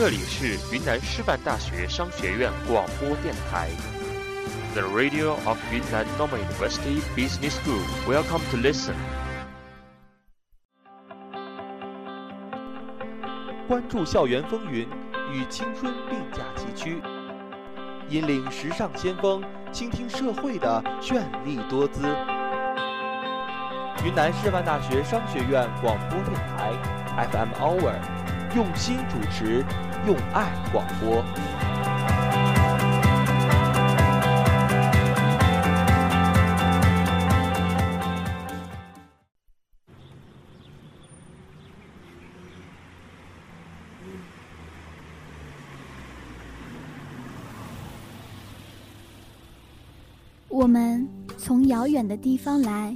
这里是云南师范大学商学院广播电台，The Radio of Yunnan Normal University Business School. Welcome to listen. 关注校园风云，与青春并驾齐驱，引领时尚先锋，倾听社会的绚丽多姿。云南师范大学商学院广播电台 FM Hour，用心主持，用爱广播。我们从遥远的地方来，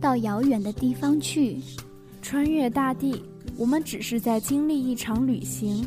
到遥远的地方去，穿越大地，我们只是在经历一场旅行。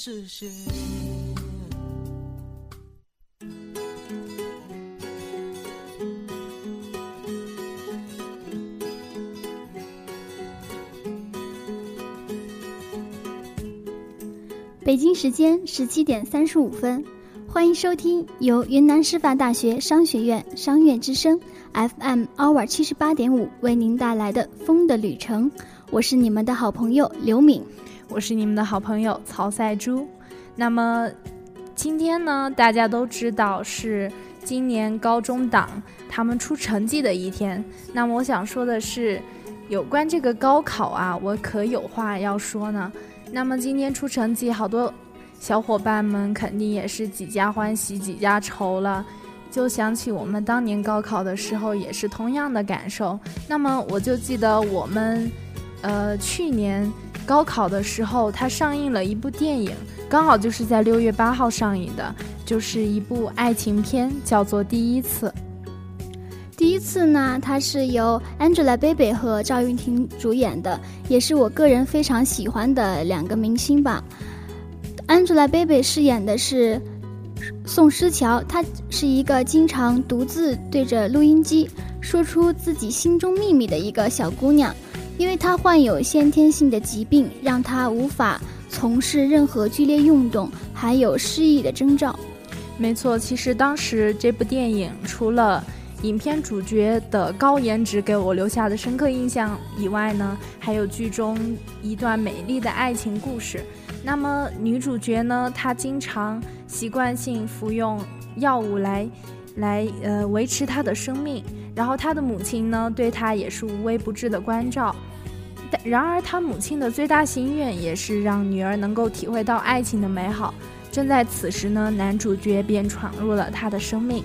北京时间十七点三十五分，欢迎收听由云南师范大学商学院商院之声 FM Hour 七十八点五为您带来的《风的旅程》，我是你们的好朋友刘敏。我是你们的好朋友曹赛珠。那么，今天呢，大家都知道是今年高中党他们出成绩的一天。那么，我想说的是，有关这个高考啊，我可有话要说呢。那么，今天出成绩，好多小伙伴们肯定也是几家欢喜几家愁了。就想起我们当年高考的时候，也是同样的感受。那么，我就记得我们，呃，去年。高考的时候，它上映了一部电影，刚好就是在六月八号上映的，就是一部爱情片，叫做《第一次》。第一次呢，它是由 Angelababy 和赵云婷主演的，也是我个人非常喜欢的两个明星吧。Angelababy 饰演的是宋诗乔，她是一个经常独自对着录音机说出自己心中秘密的一个小姑娘。因为他患有先天性的疾病，让他无法从事任何剧烈运动，还有失忆的征兆。没错，其实当时这部电影除了影片主角的高颜值给我留下的深刻印象以外呢，还有剧中一段美丽的爱情故事。那么女主角呢，她经常习惯性服用药物来，来呃维持她的生命。然后她的母亲呢，对她也是无微不至的关照。然而，他母亲的最大心愿也是让女儿能够体会到爱情的美好。正在此时呢，男主角便闯入了她的生命。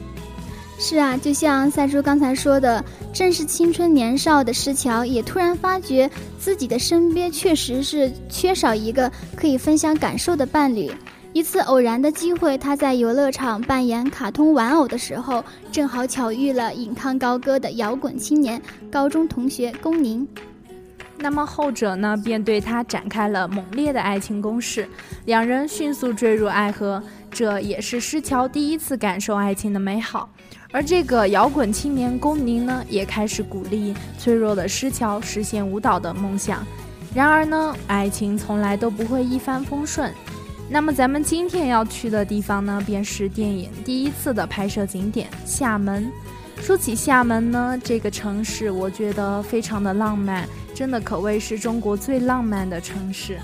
是啊，就像赛珠刚才说的，正是青春年少的石桥，也突然发觉自己的身边确实是缺少一个可以分享感受的伴侣。一次偶然的机会，他在游乐场扮演卡通玩偶的时候，正好巧遇了引吭高歌的摇滚青年高中同学龚宁。那么后者呢，便对他展开了猛烈的爱情攻势，两人迅速坠入爱河。这也是施乔第一次感受爱情的美好。而这个摇滚青年龚宁呢，也开始鼓励脆弱的施乔实现舞蹈的梦想。然而呢，爱情从来都不会一帆风顺。那么咱们今天要去的地方呢，便是电影第一次的拍摄景点厦门。说起厦门呢，这个城市我觉得非常的浪漫，真的可谓是中国最浪漫的城市。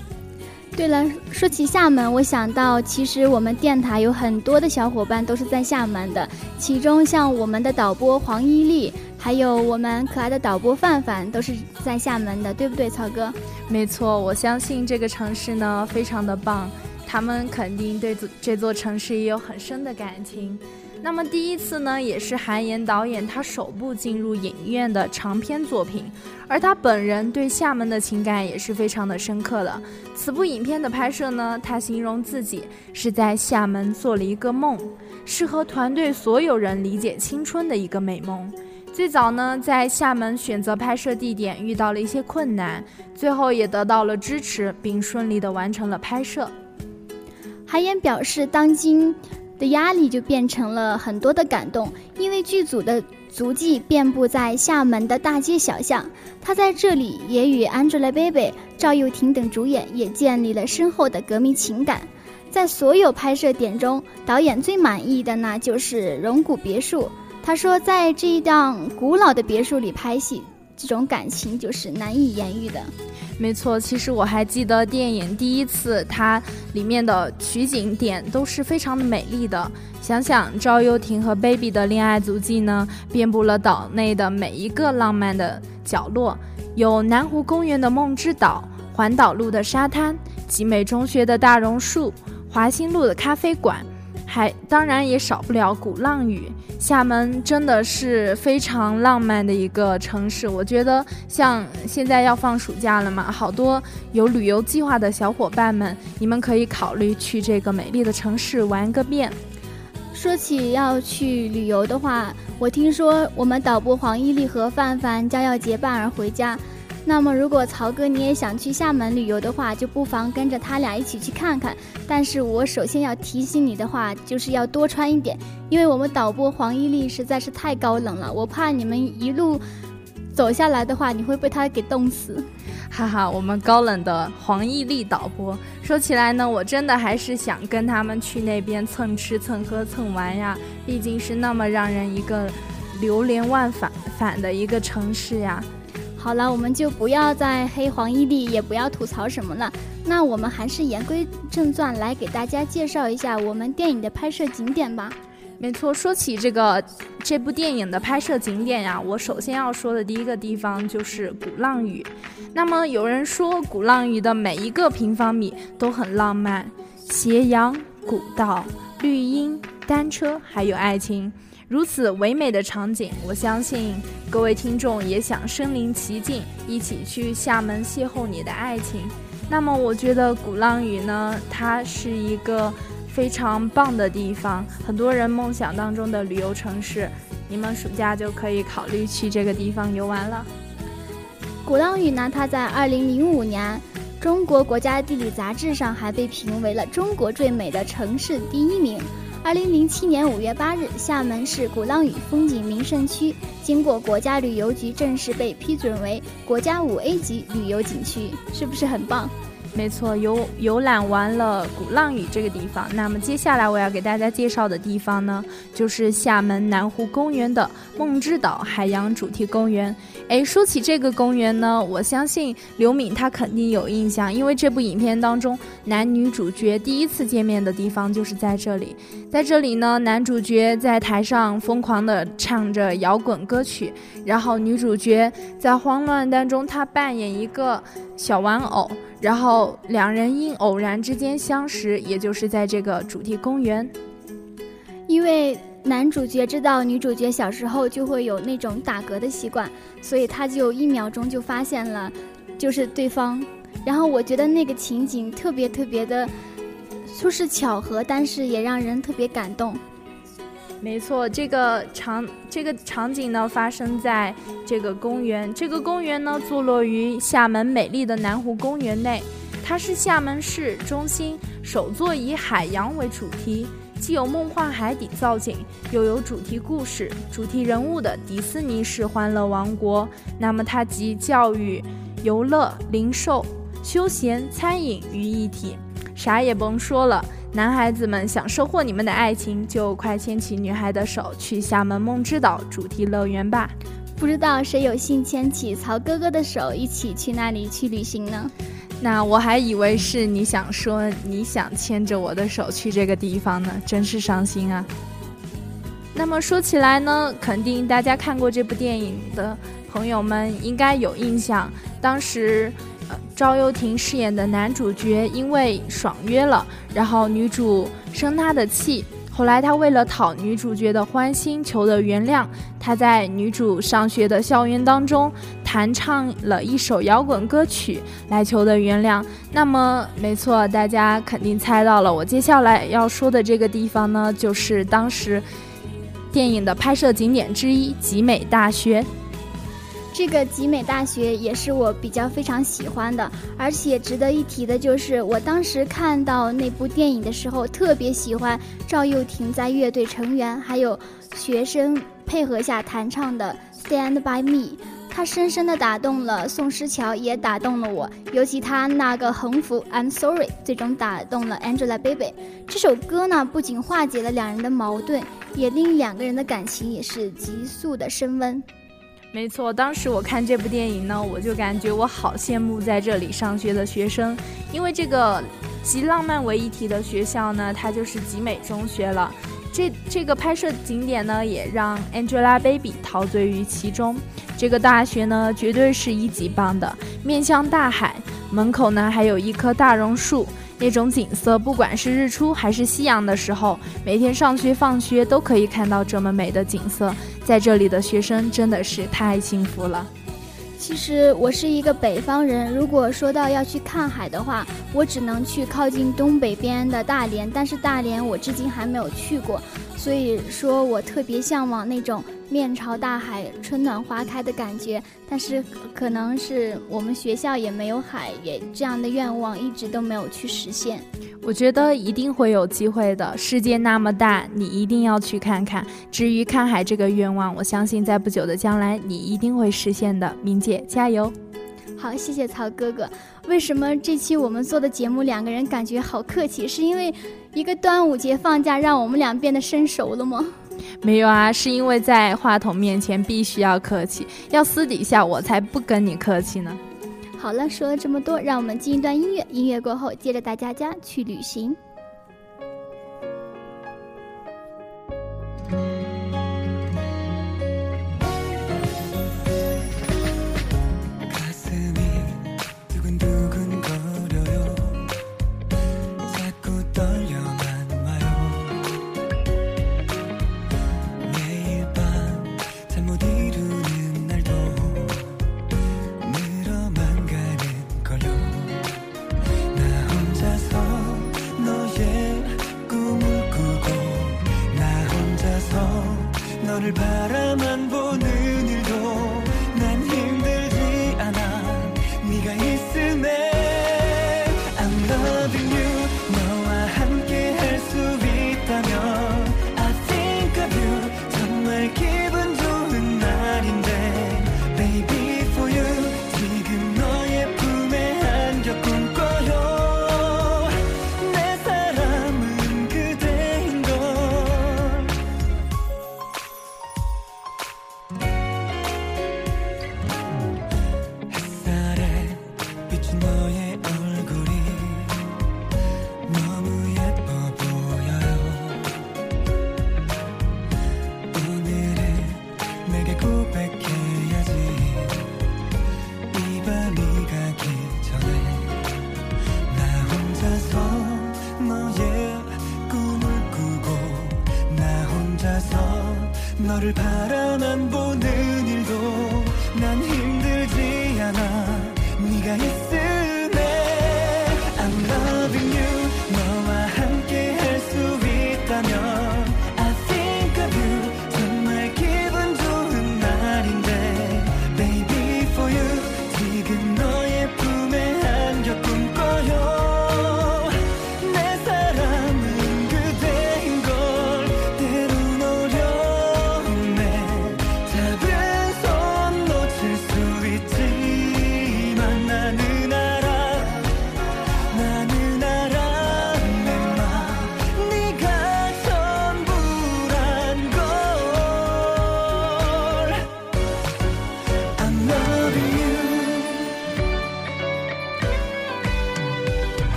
对了，说起厦门，我想到其实我们电台有很多的小伙伴都是在厦门的，其中像我们的导播黄伊丽，还有我们可爱的导播范范，都是在厦门的，对不对，曹哥？没错，我相信这个城市呢非常的棒，他们肯定对这座城市也有很深的感情。那么第一次呢，也是韩延导演他首部进入影院的长片作品，而他本人对厦门的情感也是非常的深刻的。此部影片的拍摄呢，他形容自己是在厦门做了一个梦，是和团队所有人理解青春的一个美梦。最早呢，在厦门选择拍摄地点遇到了一些困难，最后也得到了支持，并顺利的完成了拍摄。韩延表示，当今。的压力就变成了很多的感动，因为剧组的足迹遍布在厦门的大街小巷，他在这里也与 Angelababy、赵又廷等主演也建立了深厚的革命情感。在所有拍摄点中，导演最满意的那就是荣古别墅。他说，在这一档古老的别墅里拍戏，这种感情就是难以言喻的。没错，其实我还记得电影第一次，它里面的取景点都是非常的美丽的。想想赵又廷和 Baby 的恋爱足迹呢，遍布了岛内的每一个浪漫的角落，有南湖公园的梦之岛、环岛路的沙滩、集美中学的大榕树、华新路的咖啡馆。还当然也少不了鼓浪屿。厦门真的是非常浪漫的一个城市。我觉得像现在要放暑假了嘛，好多有旅游计划的小伙伴们，你们可以考虑去这个美丽的城市玩个遍。说起要去旅游的话，我听说我们导播黄伊利和范范将要结伴而回家。那么，如果曹哥你也想去厦门旅游的话，就不妨跟着他俩一起去看看。但是我首先要提醒你的话，就是要多穿一点，因为我们导播黄伊丽实在是太高冷了，我怕你们一路走下来的话，你会被他给冻死。哈哈，我们高冷的黄毅力导播，说起来呢，我真的还是想跟他们去那边蹭吃蹭喝蹭玩呀，毕竟是那么让人一个流连忘返返的一个城市呀。好了，我们就不要再黑黄伊利，也不要吐槽什么了。那我们还是言归正传，来给大家介绍一下我们电影的拍摄景点吧。没错，说起这个这部电影的拍摄景点呀，我首先要说的第一个地方就是鼓浪屿。那么有人说，鼓浪屿的每一个平方米都很浪漫，斜阳、古道、绿荫、单车，还有爱情。如此唯美的场景，我相信各位听众也想身临其境，一起去厦门邂逅你的爱情。那么，我觉得鼓浪屿呢，它是一个非常棒的地方，很多人梦想当中的旅游城市。你们暑假就可以考虑去这个地方游玩了。鼓浪屿呢，它在二零零五年中国国家地理杂志上还被评为了中国最美的城市第一名。二零零七年五月八日，厦门市鼓浪屿风景名胜区经过国家旅游局正式被批准为国家五 A 级旅游景区，是不是很棒？没错，游游览完了鼓浪屿这个地方，那么接下来我要给大家介绍的地方呢，就是厦门南湖公园的梦之岛海洋主题公园。诶，说起这个公园呢，我相信刘敏她肯定有印象，因为这部影片当中男女主角第一次见面的地方就是在这里。在这里呢，男主角在台上疯狂地唱着摇滚歌曲，然后女主角在慌乱当中，她扮演一个小玩偶。然后两人因偶然之间相识，也就是在这个主题公园。因为男主角知道女主角小时候就会有那种打嗝的习惯，所以他就一秒钟就发现了，就是对方。然后我觉得那个情景特别特别的，说是巧合，但是也让人特别感动。没错，这个场这个场景呢，发生在这个公园。这个公园呢，坐落于厦门美丽的南湖公园内。它是厦门市中心首座以海洋为主题，既有梦幻海底造景，又有主题故事、主题人物的迪士尼式欢乐王国。那么，它集教育、游乐、零售、休闲、餐饮于一体，啥也甭说了。男孩子们想收获你们的爱情，就快牵起女孩的手，去厦门梦之岛主题乐园吧。不知道谁有幸牵起曹哥哥的手，一起去那里去旅行呢？那我还以为是你想说你想牵着我的手去这个地方呢，真是伤心啊。那么说起来呢，肯定大家看过这部电影的朋友们应该有印象，当时。赵又廷饰演的男主角因为爽约了，然后女主生他的气，后来他为了讨女主角的欢心，求得原谅，他在女主上学的校园当中弹唱了一首摇滚歌曲来求得原谅。那么，没错，大家肯定猜到了，我接下来要说的这个地方呢，就是当时电影的拍摄景点之一——集美大学。这个集美大学也是我比较非常喜欢的，而且值得一提的就是，我当时看到那部电影的时候，特别喜欢赵又廷在乐队成员还有学生配合下弹唱的《Stand by Me》，他深深的打动了宋诗乔，也打动了我。尤其他那个横幅 "I'm sorry"，最终打动了 Angelababy。这首歌呢，不仅化解了两人的矛盾，也令两个人的感情也是急速的升温。没错，当时我看这部电影呢，我就感觉我好羡慕在这里上学的学生，因为这个集浪漫为一体的学校呢，它就是集美中学了。这这个拍摄景点呢，也让 Angelababy 陶醉于其中。这个大学呢，绝对是一级棒的，面向大海，门口呢还有一棵大榕树。那种景色，不管是日出还是夕阳的时候，每天上学放学都可以看到这么美的景色。在这里的学生真的是太幸福了。其实我是一个北方人，如果说到要去看海的话，我只能去靠近东北边的大连，但是大连我至今还没有去过，所以说我特别向往那种面朝大海、春暖花开的感觉。但是可能是我们学校也没有海，也这样的愿望一直都没有去实现。我觉得一定会有机会的。世界那么大，你一定要去看看。至于看海这个愿望，我相信在不久的将来，你一定会实现的。明姐，加油！好，谢谢曹哥哥。为什么这期我们做的节目两个人感觉好客气？是因为一个端午节放假让我们俩变得生熟了吗？没有啊，是因为在话筒面前必须要客气，要私底下我才不跟你客气呢。好了，说了这么多，让我们进一段音乐。音乐过后，接着带大家去旅行。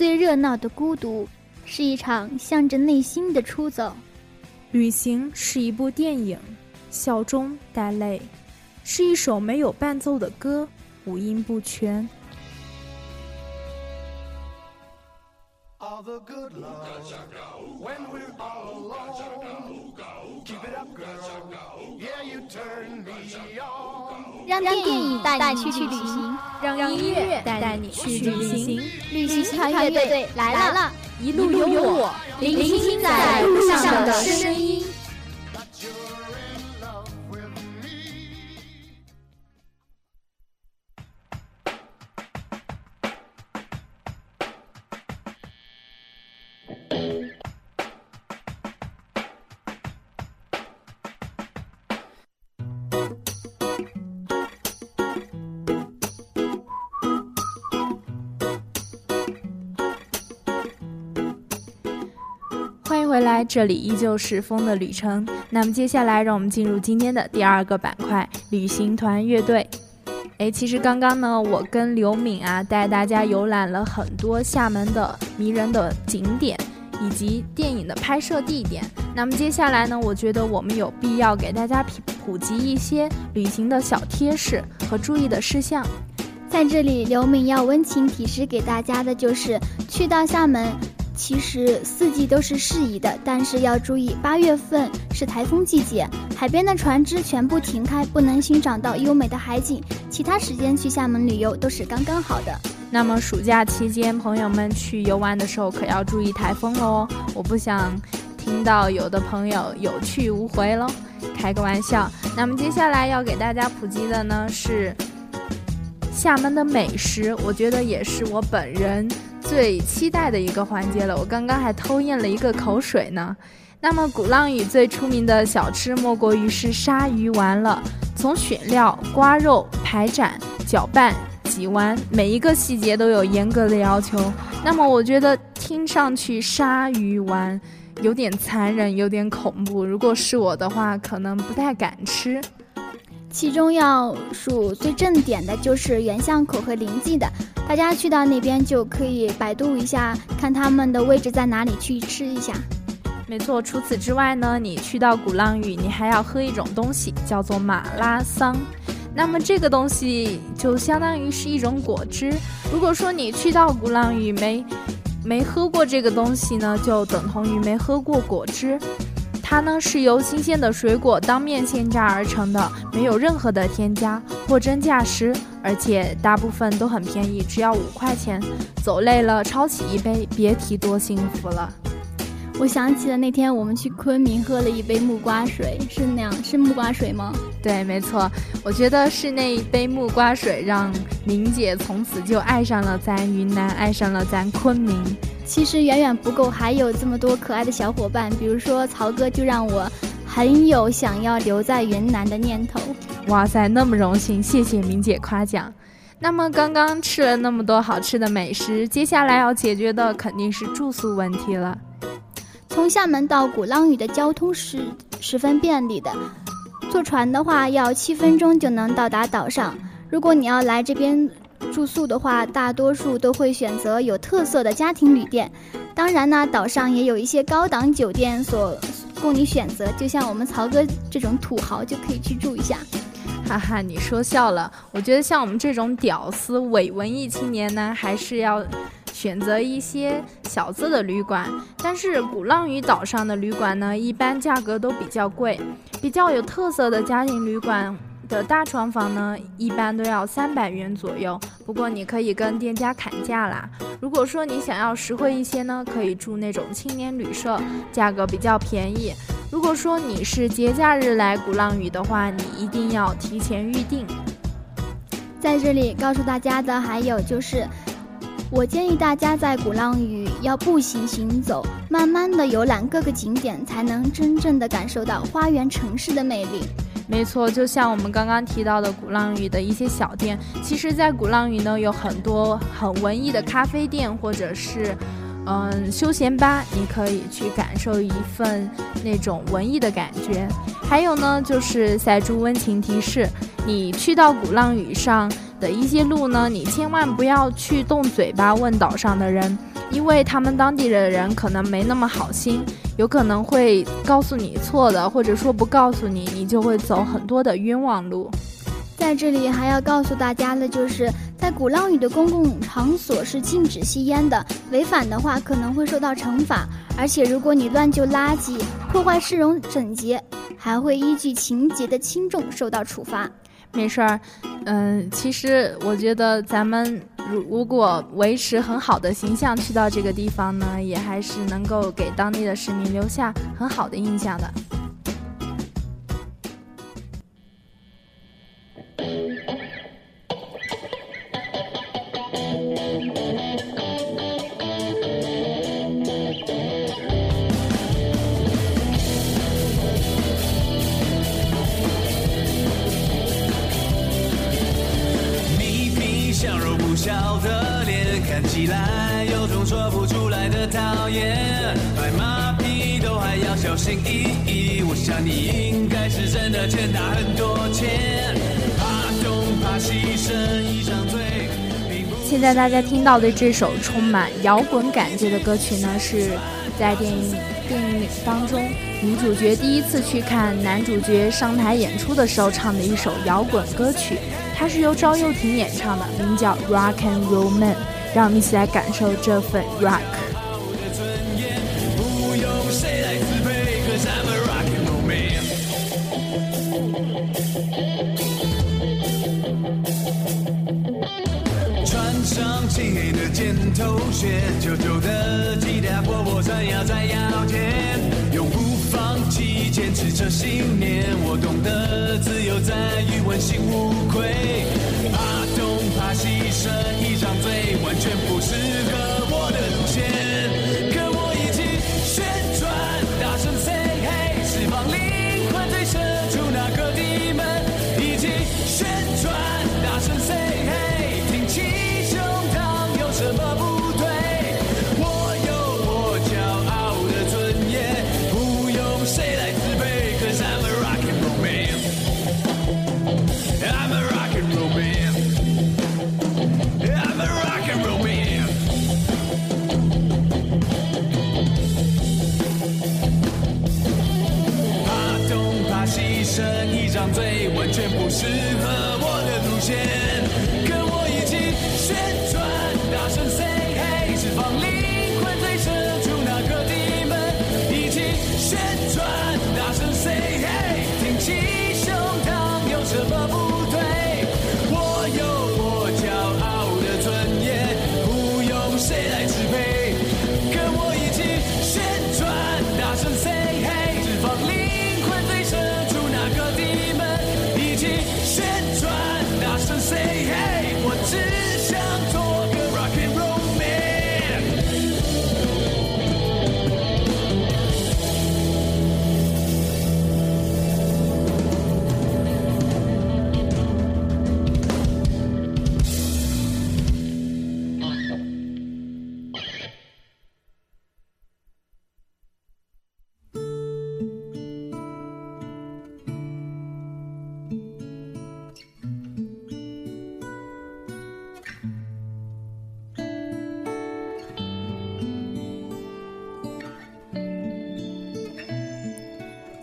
最热闹的孤独，是一场向着内心的出走。旅行是一部电影，笑中带泪，是一首没有伴奏的歌，五音不全。让电影带你去旅行，让音乐带你去旅行。旅行团乐队来了，一路有我，聆听在路上的声音。来，这里依旧是风的旅程。那么接下来，让我们进入今天的第二个板块——旅行团乐队。哎，其实刚刚呢，我跟刘敏啊带大家游览了很多厦门的迷人的景点以及电影的拍摄地点。那么接下来呢，我觉得我们有必要给大家普及一些旅行的小贴士和注意的事项。在这里，刘敏要温情提示给大家的就是，去到厦门。其实四季都是适宜的，但是要注意，八月份是台风季节，海边的船只全部停开，不能欣赏到优美的海景。其他时间去厦门旅游都是刚刚好的。那么暑假期间，朋友们去游玩的时候可要注意台风喽！我不想听到有的朋友有去无回喽，开个玩笑。那么接下来要给大家普及的呢是厦门的美食，我觉得也是我本人。最期待的一个环节了，我刚刚还偷咽了一个口水呢。那么鼓浪屿最出名的小吃莫过于是鲨鱼丸了，从选料、刮肉、排斩、搅拌、挤完，每一个细节都有严格的要求。那么我觉得听上去鲨鱼丸有点残忍，有点恐怖。如果是我的话，可能不太敢吃。其中要数最正点的就是原巷口和临济的。大家去到那边就可以百度一下，看他们的位置在哪里，去吃一下。没错，除此之外呢，你去到鼓浪屿，你还要喝一种东西，叫做马拉桑。那么这个东西就相当于是一种果汁。如果说你去到鼓浪屿没没喝过这个东西呢，就等同于没喝过果汁。它呢是由新鲜的水果当面现榨而成的，没有任何的添加，货真价实，而且大部分都很便宜，只要五块钱。走累了抄起一杯，别提多幸福了。我想起了那天我们去昆明喝了一杯木瓜水，是那样，是木瓜水吗？对，没错。我觉得是那一杯木瓜水让明姐从此就爱上了咱云南，爱上了咱昆明。其实远远不够，还有这么多可爱的小伙伴，比如说曹哥，就让我很有想要留在云南的念头。哇塞，那么荣幸，谢谢明姐夸奖。那么刚刚吃了那么多好吃的美食，接下来要解决的肯定是住宿问题了。从厦门到鼓浪屿的交通是十分便利的，坐船的话要七分钟就能到达岛上。如果你要来这边。住宿的话，大多数都会选择有特色的家庭旅店。当然呢，岛上也有一些高档酒店所供你选择。就像我们曹哥这种土豪就可以去住一下。哈哈，你说笑了。我觉得像我们这种屌丝伪文艺青年呢，还是要选择一些小资的旅馆。但是鼓浪屿岛上的旅馆呢，一般价格都比较贵。比较有特色的家庭旅馆。的大床房呢，一般都要三百元左右。不过你可以跟店家砍价啦。如果说你想要实惠一些呢，可以住那种青年旅社，价格比较便宜。如果说你是节假日来鼓浪屿的话，你一定要提前预定。在这里告诉大家的还有就是，我建议大家在鼓浪屿要步行行走，慢慢的游览各个景点，才能真正的感受到花园城市的魅力。没错，就像我们刚刚提到的鼓浪屿的一些小店，其实，在鼓浪屿呢有很多很文艺的咖啡店，或者是，嗯，休闲吧，你可以去感受一份那种文艺的感觉。还有呢，就是赛猪温情提示，你去到鼓浪屿上，的一些路呢，你千万不要去动嘴巴问岛上的人，因为他们当地的人可能没那么好心，有可能会告诉你错的，或者说不告诉你，你就会走很多的冤枉路。在这里还要告诉大家的就是，在鼓浪屿的公共场所是禁止吸烟的，违反的话可能会受到惩罚。而且如果你乱丢垃圾、破坏市容整洁，还会依据情节的轻重受到处罚。没事儿，嗯，其实我觉得咱们如如果维持很好的形象去到这个地方呢，也还是能够给当地的市民留下很好的印象的。现在大家听到的这首充满摇滚感觉的歌曲呢，是在电影电影当中女主角第一次去看男主角上台演出的时候唱的一首摇滚歌曲，它是由赵又廷演唱的，名叫《Rock and Roll Man》，让我们一起来感受这份 rock。信念。我懂得自由在于问心无愧，怕东怕西，生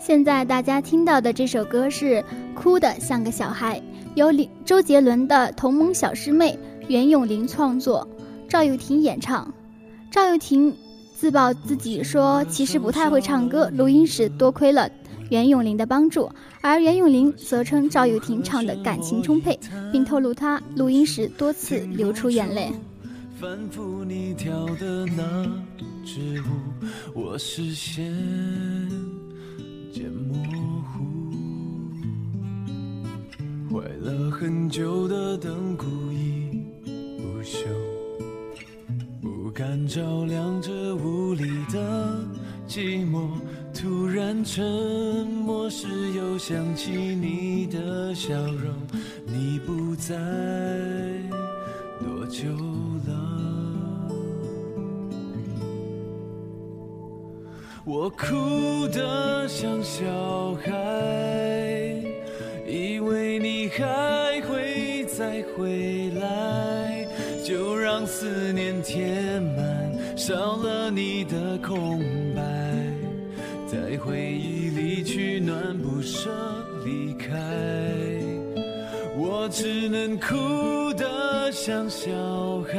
现在大家听到的这首歌是《哭得像个小孩》，由李周杰伦的同盟小师妹袁咏琳创作，赵又廷演唱。赵又廷自曝自己说，其实不太会唱歌，录音时多亏了袁咏琳的帮助。而袁咏琳则称赵又廷唱的感情充沛，并透露他录音时多次流出眼泪。反复你跳的那支舞，我视线。渐模糊，坏了很久的灯故意不修，不敢照亮这屋里的寂寞。突然沉默时，又想起你的笑容。你不在多久我哭得像小孩，以为你还会再回来，就让思念填满，少了你的空白，在回忆里取暖，不舍离开。我只能哭得像小孩，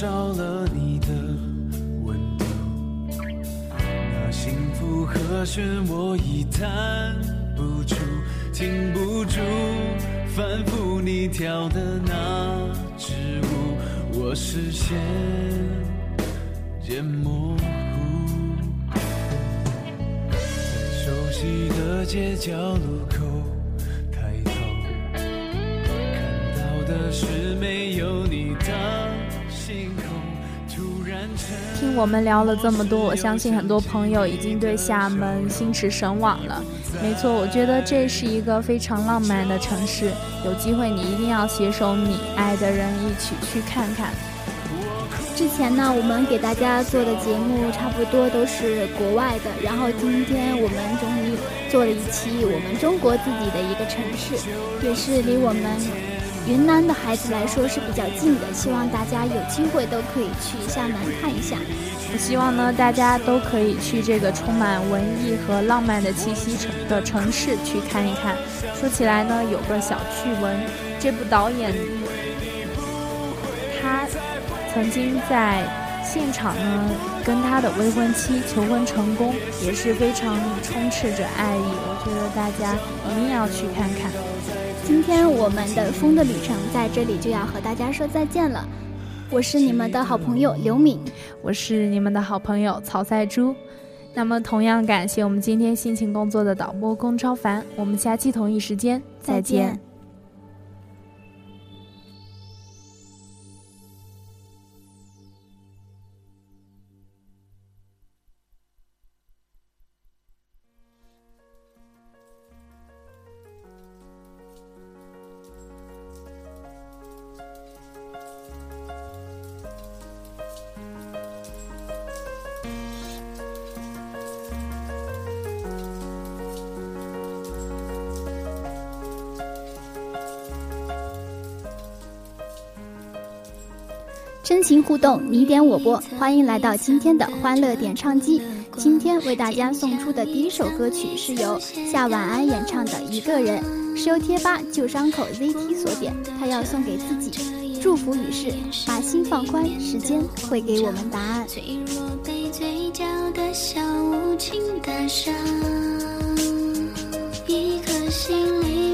少了你的温度，那幸福和弦我已弹不出，停不住，反复你跳的那支舞，我视线渐模糊，在熟悉的街角落听我们聊了这么多，我相信很多朋友已经对厦门心驰神往了。没错，我觉得这是一个非常浪漫的城市，有机会你一定要携手你爱的人一起去看看。之前呢，我们给大家做的节目差不多都是国外的，然后今天我们终于做了一期我们中国自己的一个城市，也是离我们云南的孩子来说是比较近的，希望大家有机会都可以去厦门看一下。我希望呢，大家都可以去这个充满文艺和浪漫的气息城的城市去看一看。说起来呢，有个小趣闻，这部导演他曾经在现场呢跟他的未婚妻求婚成功，也是非常充斥着爱意。我觉得大家一定要去看看。今天我们的风的旅程在这里就要和大家说再见了，我是你们的好朋友刘敏。我是你们的好朋友曹赛珠。那么，同样感谢我们今天辛勤工作的导播龚超凡。我们下期同一时间再再见真情互动，你点我播，欢迎来到今天的欢乐点唱机。今天为大家送出的第一首歌曲是由夏晚安演唱的《一个人》，是由贴吧旧伤口 ZT 所点，他要送给自己，祝福语是：把心放宽，时间会给我们答案。脆弱被嘴角的笑无情打伤，一颗心里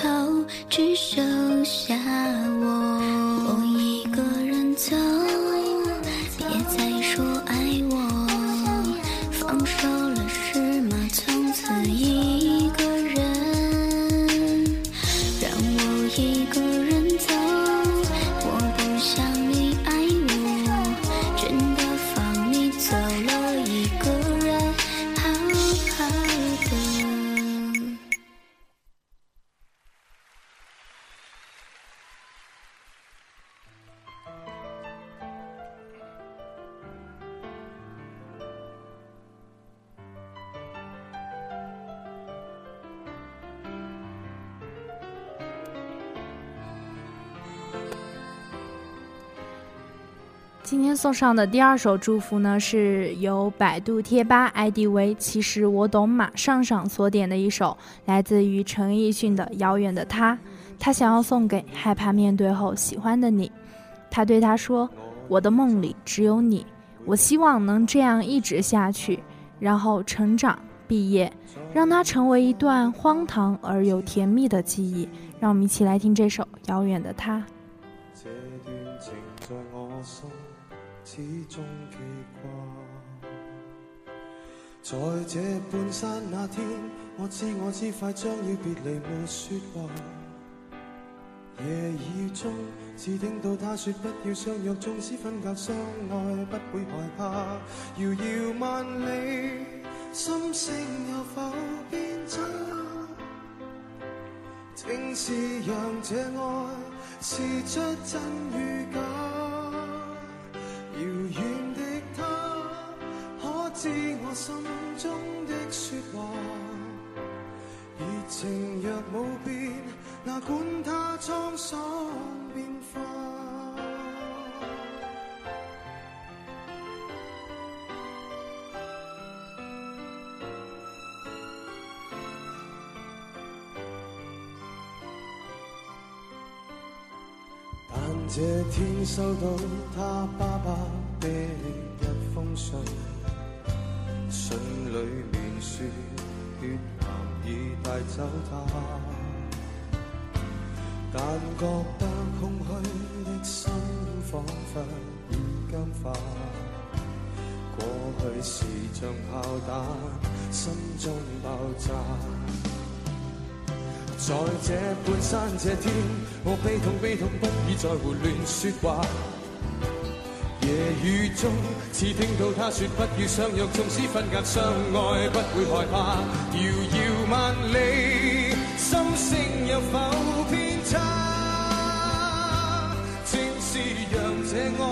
后，只剩下我。我一个人走，送上的第二首祝福呢，是由百度贴吧 ID 为“其实我懂马上上”所点的一首，来自于陈奕迅的《遥远的他》。他想要送给害怕面对后喜欢的你。他对他说：“我的梦里只有你，我希望能这样一直下去，然后成长、毕业，让它成为一段荒唐而又甜蜜的记忆。”让我们一起来听这首《遥远的他》。这段情在我心始终记挂。在这半山那天，我知我知快將要別離，沒說話。夜雨中，只聽到他說不要相約，縱使分隔相愛，不會害怕。遙遙萬里，心聲有否變差？正是讓這愛試出真與假。遥远的他，可知我心中的说话？热情若无变，哪管它沧桑变化。這天收到他爸爸的一封信，信裏面說血癌已帶走他，但覺得空虛的心彷彿已僵化。過去是像炮彈，心中爆炸。在这半山这天，我悲痛悲痛，不已再胡乱说话。夜雨中，似听到他说不要相约，纵使分隔相爱，不会害怕。遥遥万里，心声有否偏差？正是让这爱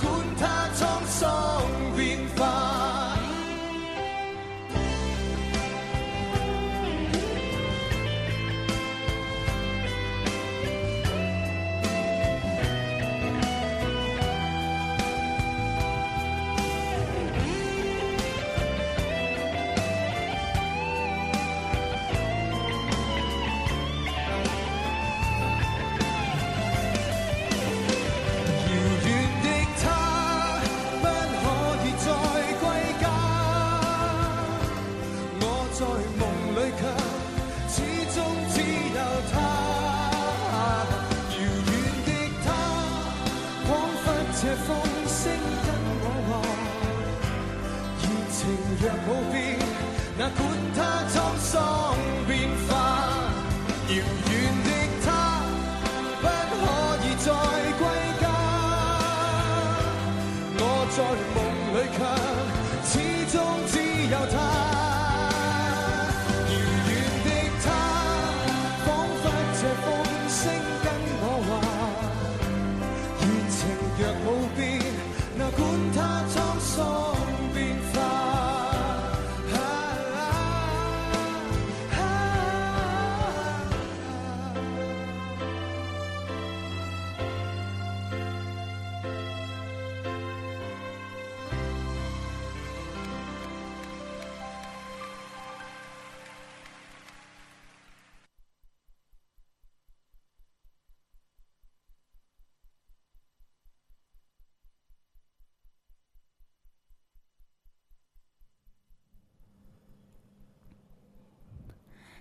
管它沧桑。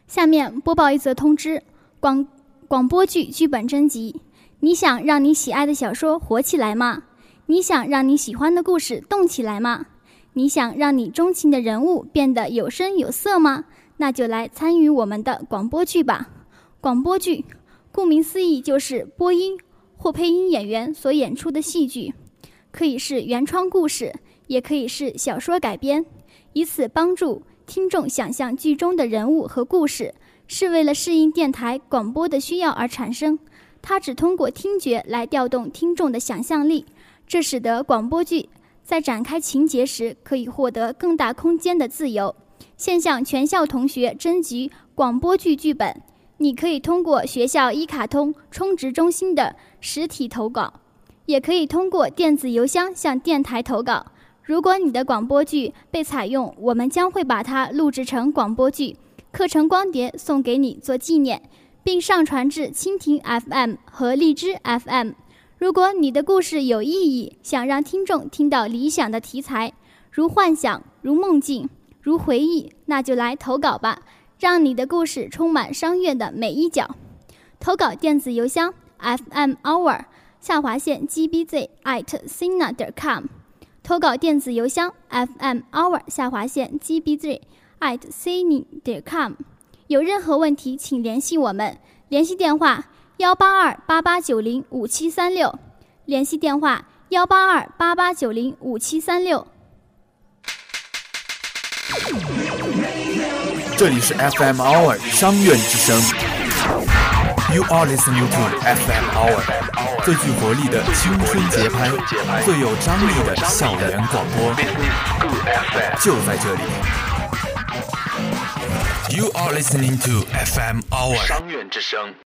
下面播报一则通知：广广播剧剧本征集。你想让你喜爱的小说火起来吗？你想让你喜欢的故事动起来吗？你想让你钟情的人物变得有声有色吗？那就来参与我们的广播剧吧。广播剧，顾名思义就是播音或配音演员所演出的戏剧，可以是原创故事，也可以是小说改编，以此帮助。听众想象剧中的人物和故事，是为了适应电台广播的需要而产生。它只通过听觉来调动听众的想象力，这使得广播剧在展开情节时可以获得更大空间的自由。现向全校同学征集广播剧剧本，你可以通过学校一卡通充值中心的实体投稿，也可以通过电子邮箱向电台投稿。如果你的广播剧被采用，我们将会把它录制成广播剧课程光碟送给你做纪念，并上传至蜻蜓 FM 和荔枝 FM。如果你的故事有意义，想让听众听到理想的题材，如幻想、如梦境、如回忆，那就来投稿吧，让你的故事充满商业的每一角。投稿电子邮箱：fmhour 下划线 gbz at sina.com。投稿电子邮箱 fm hour 下划线 gbz at c n 点 com，有任何问题请联系我们，联系电话幺八二八八九零五七三六，联系电话幺八二八八九零五七三六。这里是 FM Hour 商院之声。，You are listening to FM Hour。最具活力的青春节拍，最有张力的校园广播，就在这里。You are listening to FM Hour 商院之声。